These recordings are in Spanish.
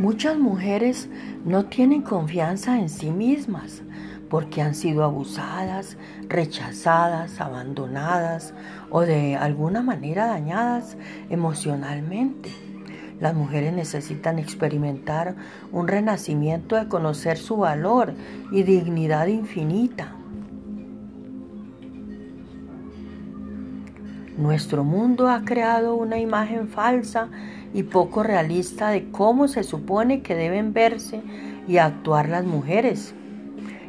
Muchas mujeres no tienen confianza en sí mismas porque han sido abusadas, rechazadas, abandonadas o de alguna manera dañadas emocionalmente. Las mujeres necesitan experimentar un renacimiento de conocer su valor y dignidad infinita. Nuestro mundo ha creado una imagen falsa y poco realista de cómo se supone que deben verse y actuar las mujeres.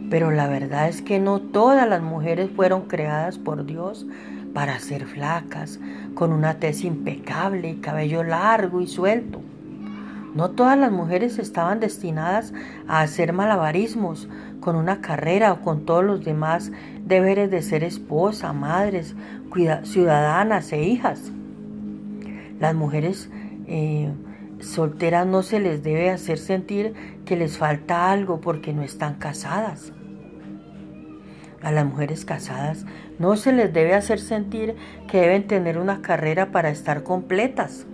Pero la verdad es que no todas las mujeres fueron creadas por Dios para ser flacas, con una tez impecable y cabello largo y suelto. No todas las mujeres estaban destinadas a hacer malabarismos con una carrera o con todos los demás deberes de ser esposa, madres, ciudadanas e hijas. Las mujeres eh, solteras no se les debe hacer sentir que les falta algo porque no están casadas. A las mujeres casadas no se les debe hacer sentir que deben tener una carrera para estar completas.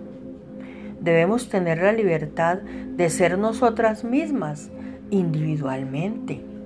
Debemos tener la libertad de ser nosotras mismas individualmente.